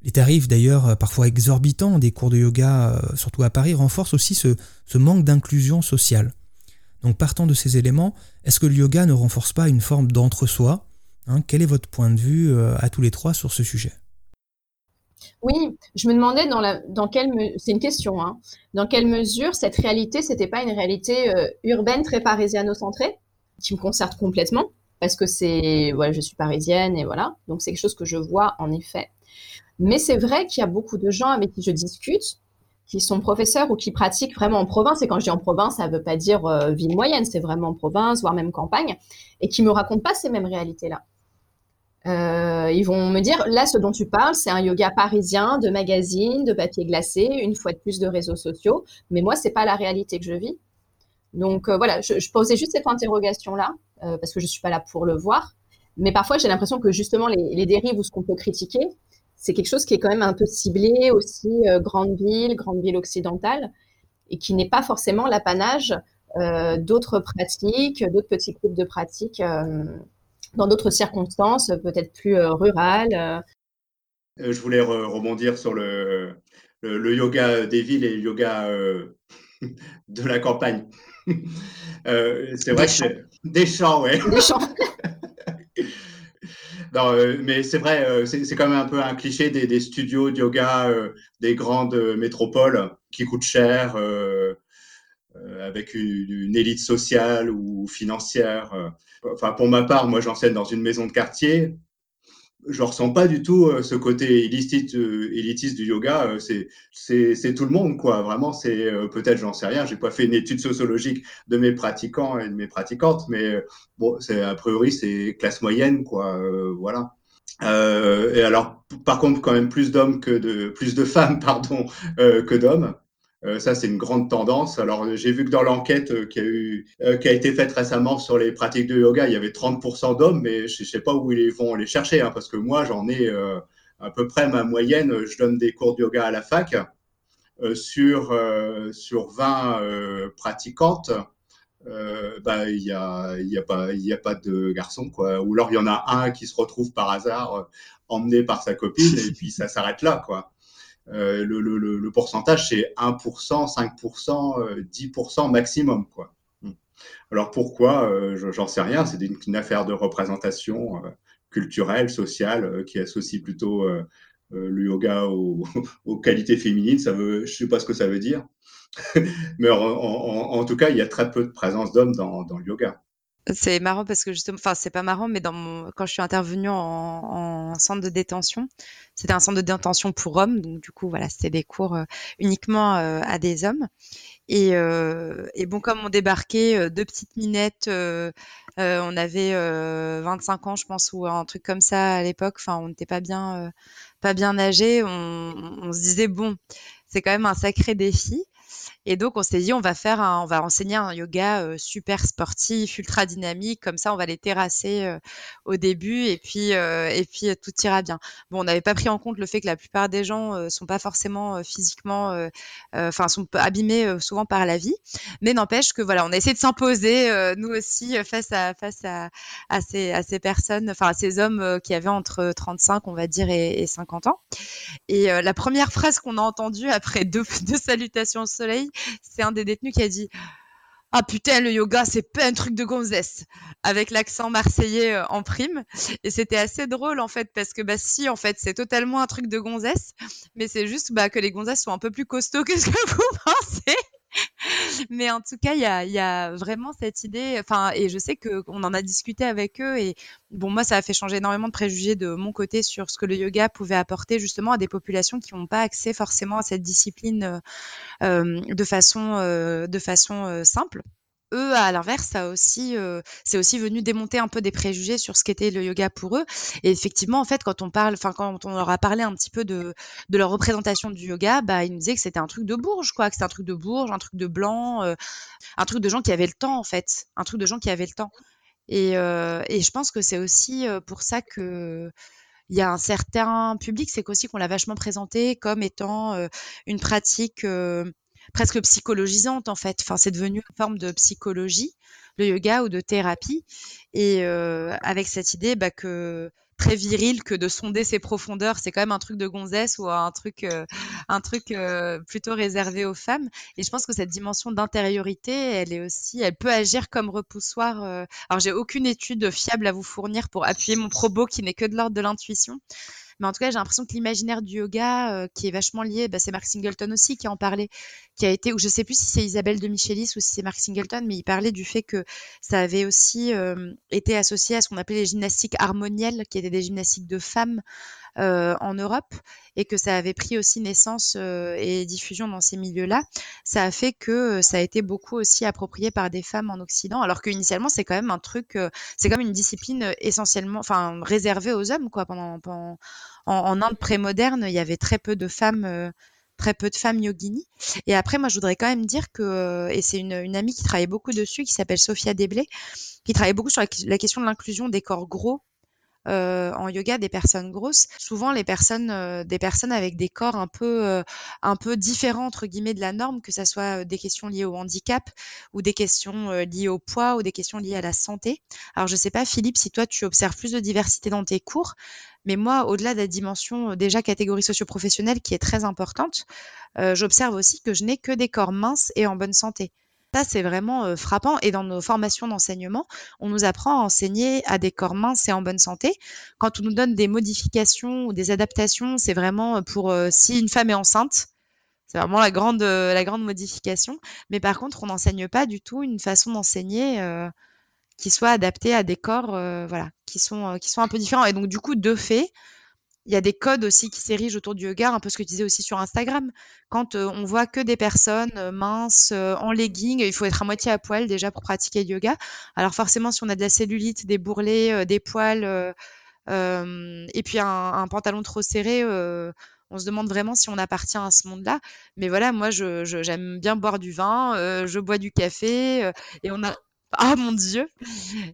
Les tarifs d'ailleurs parfois exorbitants des cours de yoga, euh, surtout à Paris, renforcent aussi ce, manque d'inclusion sociale. Donc partant de ces éléments, est-ce que le yoga ne renforce pas une forme d'entre-soi? Hein Quel est votre point de vue euh, à tous les trois sur ce sujet? Oui, je me demandais dans, la, dans quelle c'est une question, hein, dans quelle mesure cette réalité, c'était pas une réalité euh, urbaine très parisiano-centrée, qui me concerne complètement, parce que c'est, voilà, je suis parisienne et voilà, donc c'est quelque chose que je vois en effet. Mais c'est vrai qu'il y a beaucoup de gens avec qui je discute, qui sont professeurs ou qui pratiquent vraiment en province. Et quand je dis en province, ça ne veut pas dire euh, ville moyenne, c'est vraiment en province, voire même campagne, et qui me racontent pas ces mêmes réalités-là. Euh, ils vont me dire, là, ce dont tu parles, c'est un yoga parisien, de magazine, de papier glacé, une fois de plus de réseaux sociaux. Mais moi, c'est pas la réalité que je vis. Donc euh, voilà, je, posais juste cette interrogation-là, euh, parce que je suis pas là pour le voir. Mais parfois, j'ai l'impression que justement, les, dérives ou ce qu'on peut critiquer, c'est quelque chose qui est quand même un peu ciblé aussi, grande ville, grande ville occidentale, et qui n'est pas forcément l'apanage d'autres pratiques, d'autres petits groupes de pratiques dans d'autres circonstances, peut-être plus euh, rurales. Euh. Euh, je voulais rebondir sur le, le, yoga des villes et le yoga de la campagne. c'est vrai que des champs, ouais. Des champs. non, mais c'est vrai, c'est quand même un peu un cliché des, des studios de yoga des grandes métropoles qui coûtent cher, avec une, élite sociale ou financière. Enfin, pour ma part, moi, j'enseigne dans une maison de quartier. Je ressens pas du tout euh, ce côté élitiste, euh, du yoga. Euh, c'est, tout le monde, quoi. Vraiment, c'est peut-être, j'en sais rien. J'ai pas fait une étude sociologique de mes pratiquants et de mes pratiquantes, mais bon, c'est a priori, c'est classe moyenne, quoi. voilà. Euh, et alors, par contre, quand même plus d'hommes que de plus de femmes, pardon, euh, que d'hommes. Euh, ça, c'est une grande tendance. Alors, j'ai vu que dans l'enquête euh, qui, a euh, été faite récemment sur les pratiques de yoga, il y avait 30% d'hommes, mais je ne sais pas où ils vont les chercher, hein, parce que moi, j'en ai à peu près ma moyenne. Je donne des cours de yoga à la fac. sur, sur 20 pratiquantes, bah, il n'y a, pas, a pas de garçon. Quoi. Ou alors, il y en a un qui se retrouve par hasard emmené par sa copine, et puis ça s'arrête là. quoi. Euh, le, pourcentage, c'est 1%, 5%, 10% maximum. Quoi. Hmm. Alors pourquoi J'en sais rien. C'est une, affaire de représentation culturelle, sociale, qui associe plutôt le yoga aux, qualités féminines. Ça veut, je sais pas ce que ça veut dire. Mais en, tout cas, il y a très peu de présence d'hommes dans, le yoga. C'est marrant parce que justement, enfin c'est pas marrant, mais dans quand je suis intervenue en, centre de détention, c'était un centre de détention pour hommes, donc du coup voilà, c'était des cours euh, uniquement euh, à des hommes. Et, euh, et, bon, comme on débarquait deux petites minettes, on avait 25 ans, je pense, ou un truc comme ça à l'époque. Enfin, on n'était pas bien, pas bien âgés. On, on, se disait bon, c'est quand même un sacré défi. Et donc, on s'est dit, on va faire on va enseigner un yoga euh, super sportif, ultra dynamique. Comme ça, on va les terrasser euh, au début et puis, euh, et puis tout ira bien. Bon, on n'avait pas pris en compte le fait que la plupart des gens sont pas forcément physiquement, enfin, sont abîmés souvent par la vie. Mais n'empêche que voilà, on a essayé de s'imposer nous aussi face à face à, ces à ces personnes, enfin à ces hommes qui avaient entre 35, on va dire, et, et 50 ans. Et la première phrase qu'on a entendue après deux, deux salutations au soleil, c'est un des détenus qui a dit ah putain, le yoga, c'est pas un truc de gonzesse, avec l'accent marseillais euh, en prime. Et c'était assez drôle, en fait, parce que, bah, si, en fait, c'est totalement un truc de gonzesse, mais c'est juste, bah, que les gonzesses sont un peu plus costauds que ce que vous pensez. Mais en tout cas, il y a, vraiment cette idée. Et je sais qu'on en a discuté avec eux. Et bon, moi, ça a fait changer énormément de préjugés de mon côté sur ce que le yoga pouvait apporter justement à des populations qui n'ont pas accès forcément à cette discipline euh, de façon, euh, de façon euh, simple eux, à l'inverse, ça aussi, euh, c'est aussi venu démonter un peu des préjugés sur ce qu'était le yoga pour eux. Et effectivement, en fait, quand on parle, enfin, quand on leur a parlé un petit peu de, de leur représentation du yoga, bah, ils nous disaient que c'était un truc de bourge, quoi, que c'était un truc de bourge, un truc de blanc, euh, un truc de gens qui avaient le temps, en fait, un truc de gens qui avaient le temps. Et, euh, et je pense que c'est aussi pour ça que il y a un certain public, c'est qu'aussi qu'on l'a vachement présenté comme étant une pratique presque psychologisante en fait. Enfin, c'est devenu une forme de psychologie, le yoga ou de thérapie, et euh, avec cette idée bah, que très viril que de sonder ses profondeurs, c'est quand même un truc de gonzesse ou un truc, euh, euh, plutôt réservé aux femmes. Et je pense que cette dimension d'intériorité, elle est aussi, elle peut agir comme repoussoir. Alors j'ai aucune étude fiable à vous fournir pour appuyer mon propos qui n'est que de l'ordre de l'intuition, mais en tout cas, j'ai l'impression que l'imaginaire du yoga, euh, qui est vachement lié, bah, c'est Mark Singleton aussi qui en parlait, qui a été, ou je sais plus si c'est Isabelle de Michelis ou si c'est Mark Singleton, mais il parlait du fait que ça avait aussi euh, été associé à ce qu'on appelait les gymnastiques harmonielles, qui étaient des gymnastiques de femmes en Europe et que ça avait pris aussi naissance euh, et diffusion dans ces milieux-là, ça a fait que euh, ça a été beaucoup aussi approprié par des femmes en Occident, alors qu'initialement c'est quand même un truc, c'est comme une discipline essentiellement, enfin réservée aux hommes quoi. Pendant, en, en, Inde pré-moderne, il y avait très peu de femmes très peu de femmes yoginis. Et après, moi, je voudrais quand même dire que, et c'est une, une, amie qui travaille beaucoup dessus, qui s'appelle Sophia Deblé, qui travaille beaucoup sur la question de l'inclusion des corps gros euh, en yoga des personnes grosses, souvent les personnes, euh, des personnes avec des corps un peu, euh, un peu différents entre guillemets de la norme, que ça soit des questions liées au handicap ou des questions liées au poids ou des questions liées à la santé. Alors je sais pas Philippe si toi tu observes plus de diversité dans tes cours, mais moi au-delà de la dimension déjà catégorie socio-professionnelle qui est très importante, j'observe aussi que je n'ai que des corps minces et en bonne santé. Ça, c'est vraiment frappant. Et dans nos formations d'enseignement, on nous apprend à enseigner à des corps minces et en bonne santé. Quand on nous donne des modifications ou des adaptations, c'est vraiment pour si une femme est enceinte, c'est vraiment la grande, la grande modification. Mais par contre, on n'enseigne pas du tout une façon d'enseigner qui soit adaptée à des corps voilà, qui, sont, qui sont un peu différents. Et donc, du coup, de fait, il y a des codes aussi qui s'érigent autour du yoga, un peu ce que tu disais aussi sur Instagram. Quand on voit que des personnes minces, en legging, il faut être à moitié à poil déjà pour pratiquer le yoga. Alors forcément, si on a de la cellulite, des bourrelets, des poils, et puis un, pantalon trop serré, on se demande vraiment si on appartient à ce monde-là. Mais voilà, moi, j'aime bien boire du vin, je bois du café, et on a ah mon Dieu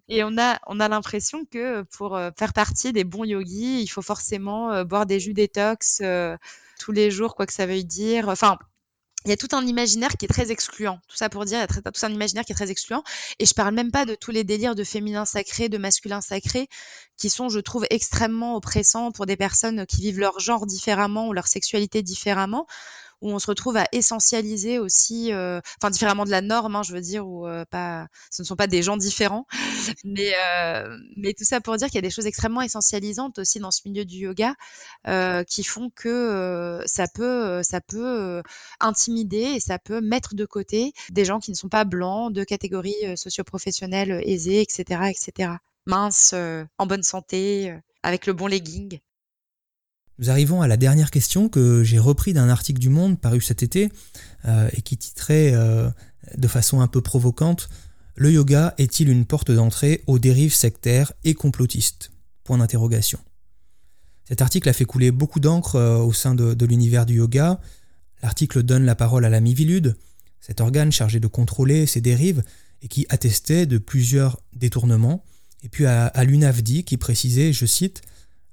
Et on a, on a l'impression que pour euh, faire partie des bons yogis, il faut forcément euh, boire des jus détox euh, tous les jours, quoi que ça veuille dire. Enfin, il y a tout un imaginaire qui est très excluant. Tout ça pour dire, il y a tout un imaginaire qui est très excluant. Et je parle même pas de tous les délires de féminin sacré, de masculin sacré, qui sont, je trouve, extrêmement oppressants pour des personnes qui vivent leur genre différemment ou leur sexualité différemment où on se retrouve à essentialiser aussi, euh, enfin différemment de la norme, hein, je veux dire, où euh, pas, ce ne sont pas des gens différents, mais euh, mais tout ça pour dire qu'il y a des choses extrêmement essentialisantes aussi dans ce milieu du yoga qui font que ça peut ça peut intimider et ça peut mettre de côté des gens qui ne sont pas blancs, de catégories socio-professionnelles aisées, etc., etc. Minces, en bonne santé, avec le bon legging. Nous arrivons à la dernière question que j'ai repris d'un article du Monde paru cet été euh, et qui titrait euh, de façon un peu provocante Le yoga est-il une porte d'entrée aux dérives sectaires et complotistes? Point d'interrogation. Cet article a fait couler beaucoup d'encre euh, au sein de, l'univers du yoga. L'article donne la parole à la Mivilude, cet organe chargé de contrôler ces dérives et qui attestait de plusieurs détournements, et puis à, à l'UNAVDI qui précisait, je cite,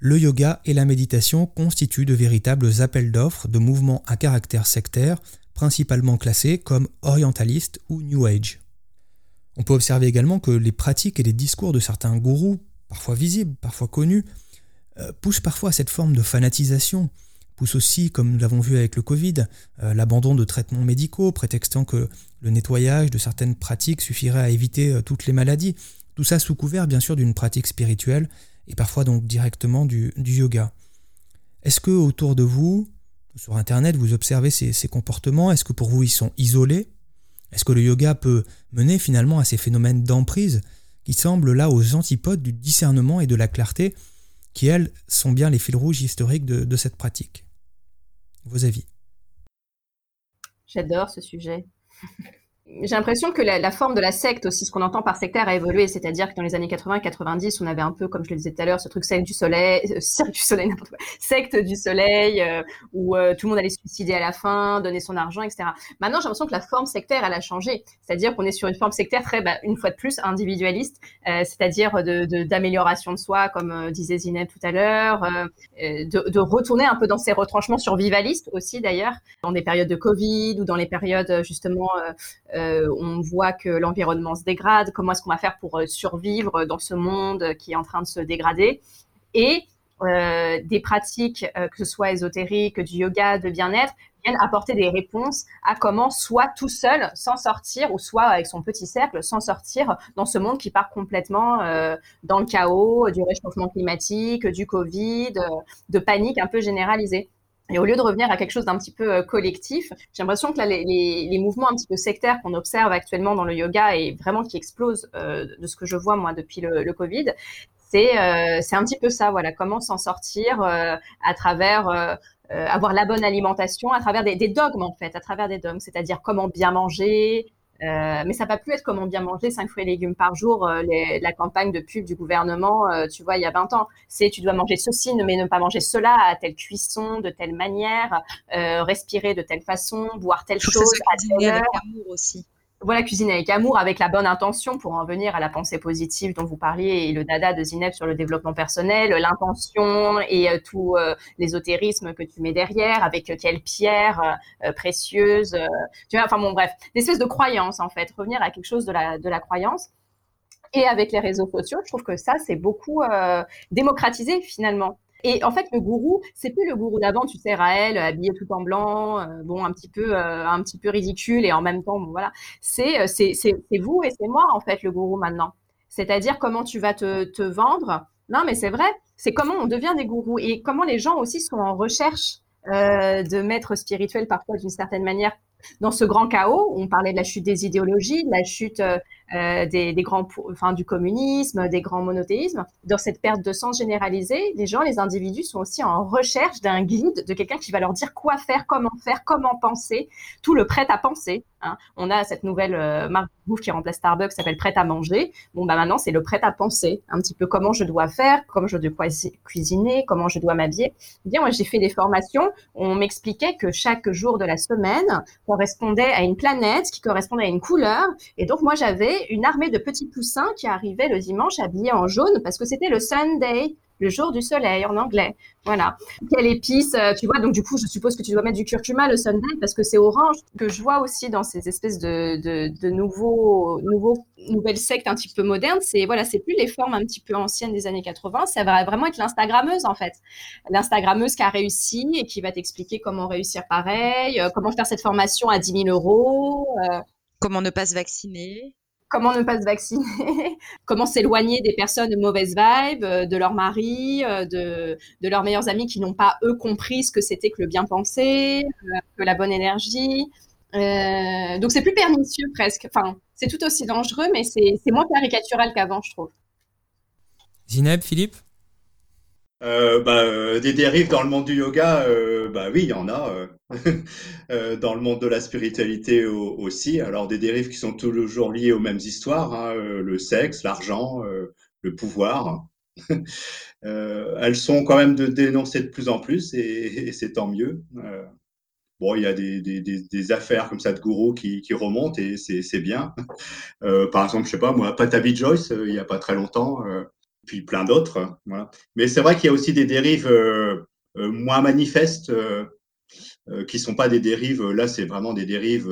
le yoga et la méditation constituent de véritables appels d'offres de mouvements à caractère sectaire, principalement classés comme orientalistes ou New Age. On peut observer également que les pratiques et les discours de certains gourous, parfois visibles, parfois connus, euh, poussent parfois à cette forme de fanatisation, poussent aussi, comme nous l'avons vu avec le Covid, euh, l'abandon de traitements médicaux, prétextant que le nettoyage de certaines pratiques suffirait à éviter euh, toutes les maladies. Tout ça sous couvert bien sûr d'une pratique spirituelle et parfois donc directement du, yoga. Est-ce que autour de vous, sur Internet, vous observez ces, comportements? Est-ce que pour vous ils sont isolés? Est-ce que le yoga peut mener finalement à ces phénomènes d'emprise qui semblent là aux antipodes du discernement et de la clarté, qui elles sont bien les fils rouges historiques de cette pratique? Vos avis J'adore ce sujet. j'ai l'impression que la, forme de la secte aussi, ce qu'on entend par sectaire a évolué, c'est-à-dire que dans les années 80-90, on avait un peu, comme je le disais tout à l'heure, ce truc secte du soleil, euh, du soleil, secte du soleil, euh, où euh, tout le monde allait se suicider à la fin, donner son argent, etc. Maintenant, j'ai l'impression que la forme sectaire, elle a changé, c'est-à-dire qu'on est sur une forme sectaire très, bah, une fois de plus, individualiste, euh, c'est-à-dire d'amélioration de, de, soi, comme disait Zineb tout à l'heure, de, de, retourner un peu dans ces retranchements survivalistes aussi d'ailleurs, dans des périodes de Covid ou dans les périodes justement on voit que l'environnement se dégrade. Comment est-ce qu'on va faire pour euh, survivre dans ce monde qui est en train de se dégrader? Et euh, des pratiques, que ce soit ésotériques, du yoga, de bien-être, viennent apporter des réponses à comment soit tout seul s'en sortir ou soit avec son petit cercle s'en sortir dans ce monde qui part complètement dans le chaos, du réchauffement climatique, du Covid, de panique un peu généralisée. Et au lieu de revenir à quelque chose d'un petit peu euh, collectif, j'ai l'impression que là, les, mouvements un petit peu sectaires qu'on observe actuellement dans le yoga et vraiment qui explosent euh, de ce que je vois moi depuis le, Covid, c'est euh, un petit peu ça, voilà, comment s'en sortir euh, à travers avoir la bonne alimentation, à travers des, dogmes en fait, à travers des dogmes, c'est-à-dire comment bien manger, euh, mais ça va plus être comment bien manger 5 fruits et légumes par jour, euh, les, la campagne de pub du gouvernement, euh, tu vois, il y a 20 ans. C'est tu dois manger ceci, mais ne pas manger cela à telle cuisson, de telle manière, respirer de telle façon, boire telle chose à telle heure. Avec amour aussi voilà, cuisiner avec amour, avec la bonne intention pour en venir à la pensée positive dont vous parliez et le dada de Zineb sur le développement personnel, l'intention et euh, tout euh, l'ésotérisme que tu mets derrière, avec euh, quelle pierre euh, précieuse, tu vois, enfin bon bref, des espèces de croyances en fait, revenir à quelque chose de la, de la croyance. Et avec les réseaux sociaux, je trouve que ça, c'est beaucoup démocratisé finalement. Et en fait, le gourou, c'est plus le gourou d'avant, tu sais, Raël, habillé tout en blanc, euh, bon, un petit peu, euh, un petit peu ridicule et en même temps, bon, voilà. C'est, euh, c'est, c'est, vous et c'est moi, en fait, le gourou maintenant. C'est-à-dire comment tu vas te, vendre. Non, mais c'est vrai. C'est comment on devient des gourous et comment les gens aussi sont en recherche euh, de maîtres spirituels parfois d'une certaine manière dans ce grand chaos. On parlait de la chute des idéologies, de la chute euh, euh, des, grands, enfin du communisme, des grands monothéismes. Dans cette perte de sens généralisée, les gens, les individus sont aussi en recherche d'un guide, de quelqu'un qui va leur dire quoi faire, comment faire, comment penser, tout le prêt à penser. Hein. On a cette nouvelle euh, marque de bouffe qui remplace Starbucks, qui s'appelle prêt à manger. Bon, bah maintenant c'est le prêt à penser, un petit peu comment je dois faire, comment je dois cuisiner, comment je dois m'habiller. Eh bien, moi j'ai fait des formations. On m'expliquait que chaque jour de la semaine correspondait à une planète, qui correspondait à une couleur, et donc moi j'avais une armée de petits poussins qui arrivaient le dimanche habillés en jaune parce que c'était le Sunday, le jour du soleil en anglais. Voilà. Quelle épice, euh, tu vois, donc du coup, je suppose que tu dois mettre du curcuma le Sunday parce que c'est orange. Que je vois aussi dans ces espèces de, de, de nouveaux, nouveaux, nouvelles sectes un petit peu modernes, c'est voilà, c'est plus les formes un petit peu anciennes des années 80, ça va vraiment être l'Instagrammeuse en fait. L'Instagrammeuse qui a réussi et qui va t'expliquer comment réussir pareil, euh, comment faire cette formation à 10 000 euros. Euh, comment ne pas se vacciner comment ne pas se vacciner, comment s'éloigner des personnes de mauvaise vibe, euh, de leur mari, euh, de, de leurs meilleurs amis qui n'ont pas, eux, compris ce que c'était que le bien penser, euh, que la bonne énergie. donc c'est plus pernicieux presque. Enfin, c'est tout aussi dangereux, mais c'est moins caricatural qu'avant, je trouve. Zineb, Philippe? Bah, euh, des dérives dans le monde du yoga, euh, bah oui, il y en a. dans le monde de la spiritualité aussi. Alors des dérives qui sont toujours liées aux mêmes histoires, hein, le sexe, l'argent, le pouvoir. elles sont quand même de dénoncées de plus en plus et, c'est tant mieux. Bon, il y a des, des, des, affaires comme ça de gourous qui, qui remontent et c'est bien. par exemple, je sais pas, moi, Patabi Joyce, il y a pas très longtemps, puis plein d'autres. Voilà. Mais c'est vrai qu'il y a aussi des dérives euh, euh, moins manifestes euh, qui sont pas des dérives. Là, c'est vraiment des dérives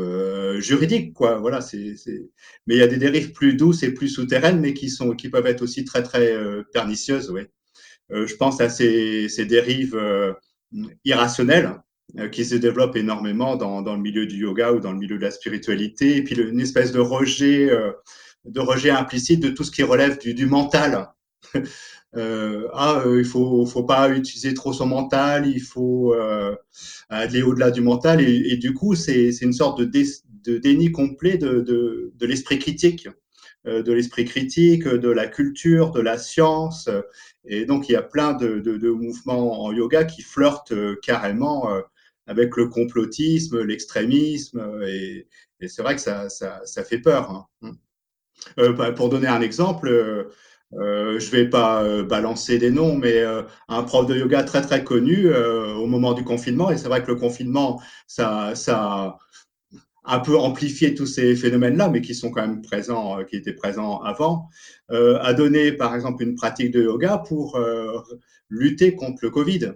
juridiques, quoi. Voilà. Mais il y a des dérives plus douces et plus souterraines, mais qui sont, qui peuvent être aussi très très pernicieuses. Ouais. je pense à ces, ces dérives irrationnelles qui se développent énormément dans, dans, le milieu du yoga ou dans le milieu de la spiritualité, et puis une espèce de rejet, de rejet implicite de tout ce qui relève du, du mental, euh, ah, euh, il faut, faut pas utiliser trop son mental, il faut euh, aller au-delà du mental. Et, du coup, c'est une sorte de, de, déni complet de, de, l'esprit critique, de l'esprit critique, de la culture, de la science. Et donc, il y a plein de, mouvements en yoga qui flirtent carrément avec le complotisme, l'extrémisme. Et, c'est vrai que ça, ça, fait peur. Hein. Euh, pour donner un exemple, euh, je vais pas euh, balancer des noms, mais euh, un prof de yoga très très connu euh, au moment du confinement, et c'est vrai que le confinement, ça, a un peu amplifié tous ces phénomènes-là, mais qui sont quand même présents, qui étaient présents avant, a donné par exemple une pratique de yoga pour lutter contre le Covid.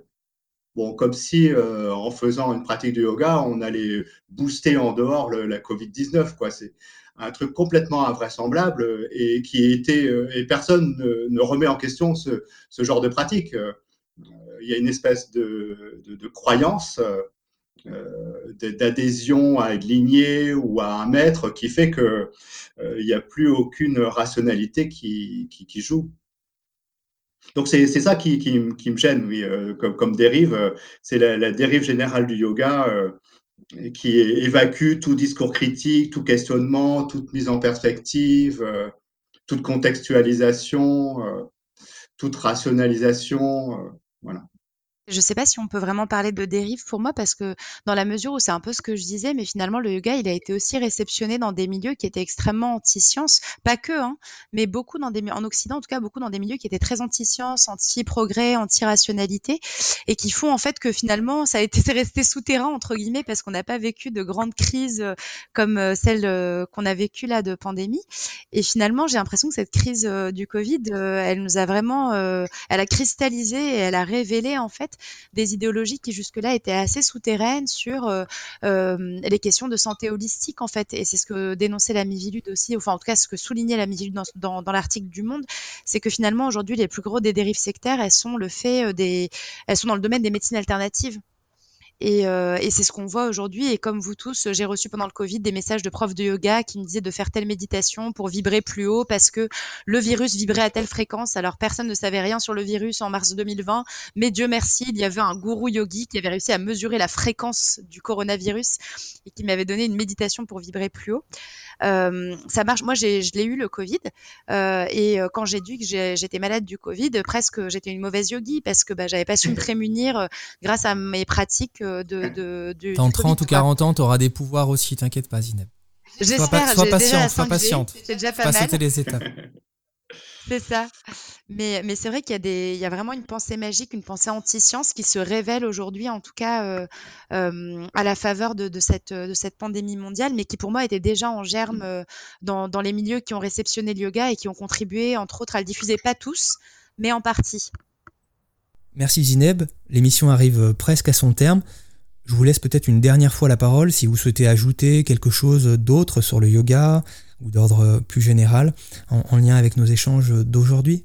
Bon, comme si en faisant une pratique de yoga, on allait booster en dehors la Covid-19, quoi. Un truc complètement invraisemblable et qui était euh, et personne ne, remet en question ce, genre de pratique. Euh, il y a une espèce de, croyance, euh, d'adhésion à une lignée ou à un maître qui fait que il n'y a plus aucune rationalité qui, joue. Donc c'est ça qui, me gêne, oui, comme, dérive. C'est la, dérive générale du yoga qui évacue tout discours critique, tout questionnement, toute mise en perspective, euh, toute contextualisation, euh, toute rationalisation. Euh, voilà. Je sais pas si on peut vraiment parler de dérive pour moi parce que dans la mesure où c'est un peu ce que je disais, mais finalement le yoga il a été aussi réceptionné dans des milieux qui étaient extrêmement anti-science, pas que, hein, mais beaucoup dans des en Occident en tout cas beaucoup dans des milieux qui étaient très anti-science, anti-progrès, anti-rationalité et qui font en fait que finalement ça a été resté souterrain entre guillemets parce qu'on n'a pas vécu de grandes crises euh, comme euh, celle euh, qu'on a vécue là de pandémie. Et finalement j'ai l'impression que cette crise du Covid elle nous a vraiment elle a cristallisé et elle a révélé en fait des idéologies qui jusque-là étaient assez souterraines sur euh, euh, les questions de santé holistique en fait. Et c'est ce que dénonçait la Mivilude aussi, enfin en tout cas ce que soulignait la Mivilude dans, l'article du Monde, c'est que finalement aujourd'hui les plus gros des dérives sectaires, elles sont le fait euh, des, elles sont dans le domaine des médecines alternatives. Et, euh, et c'est ce qu'on voit aujourd'hui. Et comme vous tous, j'ai reçu pendant le Covid des messages de profs de yoga qui me disaient de faire telle méditation pour vibrer plus haut parce que le virus vibrait à telle fréquence. Alors personne ne savait rien sur le virus en mars 2020, mais Dieu merci, il y avait un gourou yogi qui avait réussi à mesurer la fréquence du coronavirus et qui m'avait donné une méditation pour vibrer plus haut. Euh, ça marche. Moi, je l'ai eu le Covid euh, et euh, quand j'ai dit que j'étais malade du Covid, presque j'étais une mauvaise yogi parce que bah, j'avais pas su me prémunir grâce à mes pratiques de. de, de Dans 30 ou 40 ans, tu auras des pouvoirs aussi, t'inquiète pas, Zineb. J'espère. Sois, patiente, sois patiente. J'ai déjà pas, mal. les étapes. C'est ça. Mais, mais c'est vrai qu'il y, a des, il y a vraiment une pensée magique, une pensée anti-science qui se révèle aujourd'hui, en tout cas euh, euh, à la faveur de, de, cette, de cette pandémie mondiale, mais qui pour moi était déjà en germe euh, dans, dans les milieux qui ont réceptionné le yoga et qui ont contribué, entre autres, à le diffuser, pas tous, mais en partie. Merci Zineb, l'émission arrive presque à son terme. Je vous laisse peut-être une dernière fois la parole si vous souhaitez ajouter quelque chose d'autre sur le yoga ou d'ordre plus général en, lien avec nos échanges d'aujourd'hui.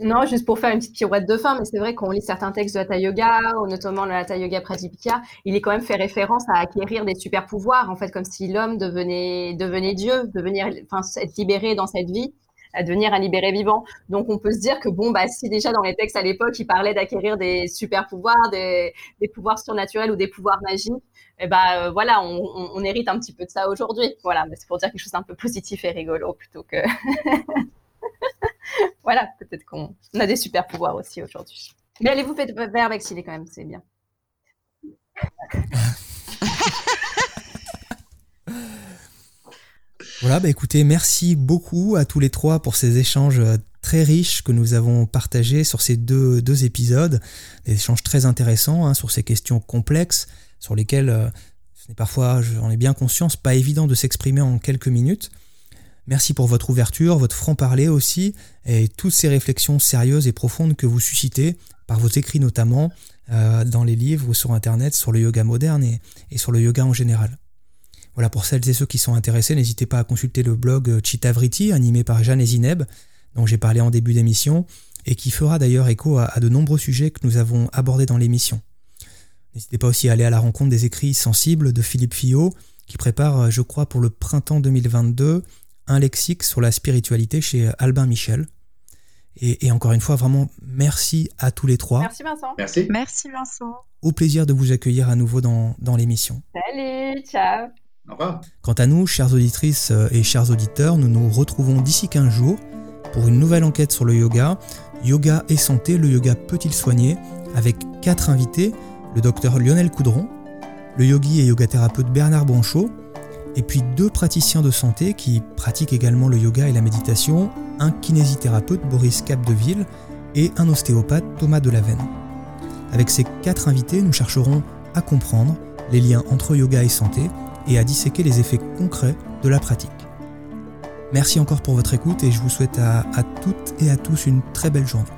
Non, juste pour faire une petite pirouette de fin, mais c'est vrai qu'on lit certains textes de Hatha Yoga, notamment le Hatha Yoga Pradipika, il est quand même fait référence à acquérir des super pouvoirs, en fait, comme si l'homme devenait, devenait Dieu, devenir, enfin, être libéré dans cette vie à devenir un libéré vivant. Donc on peut se dire que bon bah si déjà dans les textes à l'époque il parlait d'acquérir des super pouvoirs, des, pouvoirs surnaturels ou des pouvoirs magiques, et eh bah euh, voilà on, hérite un petit peu de ça aujourd'hui. Voilà, c'est pour dire quelque chose d'un peu positif et rigolo plutôt que voilà peut-être qu'on a des super pouvoirs aussi aujourd'hui. Mais allez vous faire est quand même, c'est bien. Voilà, bah écoutez, merci beaucoup à tous les trois pour ces échanges euh, très riches que nous avons partagés sur ces deux, deux épisodes. Des échanges très intéressants hein, sur ces questions complexes sur lesquelles euh, ce n'est parfois, j'en ai bien conscience, pas évident de s'exprimer en quelques minutes. Merci pour votre ouverture, votre franc-parler aussi, et toutes ces réflexions sérieuses et profondes que vous suscitez, par vos écrits notamment, euh, dans les livres ou sur Internet, sur le yoga moderne et sur le yoga en général. Voilà, pour celles et ceux qui sont intéressés, n'hésitez pas à consulter le blog Chitavriti, animé par Jeanne et Zineb, dont j'ai parlé en début d'émission, et qui fera d'ailleurs écho à, de nombreux sujets que nous avons abordés dans l'émission. N'hésitez pas aussi à aller à la rencontre des écrits sensibles de Philippe Fillot, qui prépare, je crois, pour le printemps 2022, un lexique sur la spiritualité chez Albin Michel. Et, encore une fois, vraiment, merci à tous les trois. Merci Vincent. Merci. Merci Vincent. Au plaisir de vous accueillir à nouveau dans, dans l'émission. Salut, ciao. Quant à nous, chères auditrices euh, et chers auditeurs, nous nous retrouvons d'ici 15 jours pour une nouvelle enquête sur le yoga. Yoga et santé, le yoga peut-il soigner? Avec quatre invités, le docteur Lionel Coudron, le yogi et yoga thérapeute Bernard Branchot, et puis deux praticiens de santé qui pratiquent également le yoga et la méditation, un kinésithérapeute Boris Capdeville et un ostéopathe Thomas Delavenne. Avec ces quatre invités, nous chercherons à comprendre les liens entre yoga et santé et à disséquer les effets concrets de la pratique. Merci encore pour votre écoute et je vous souhaite à, toutes et à tous une très belle journée.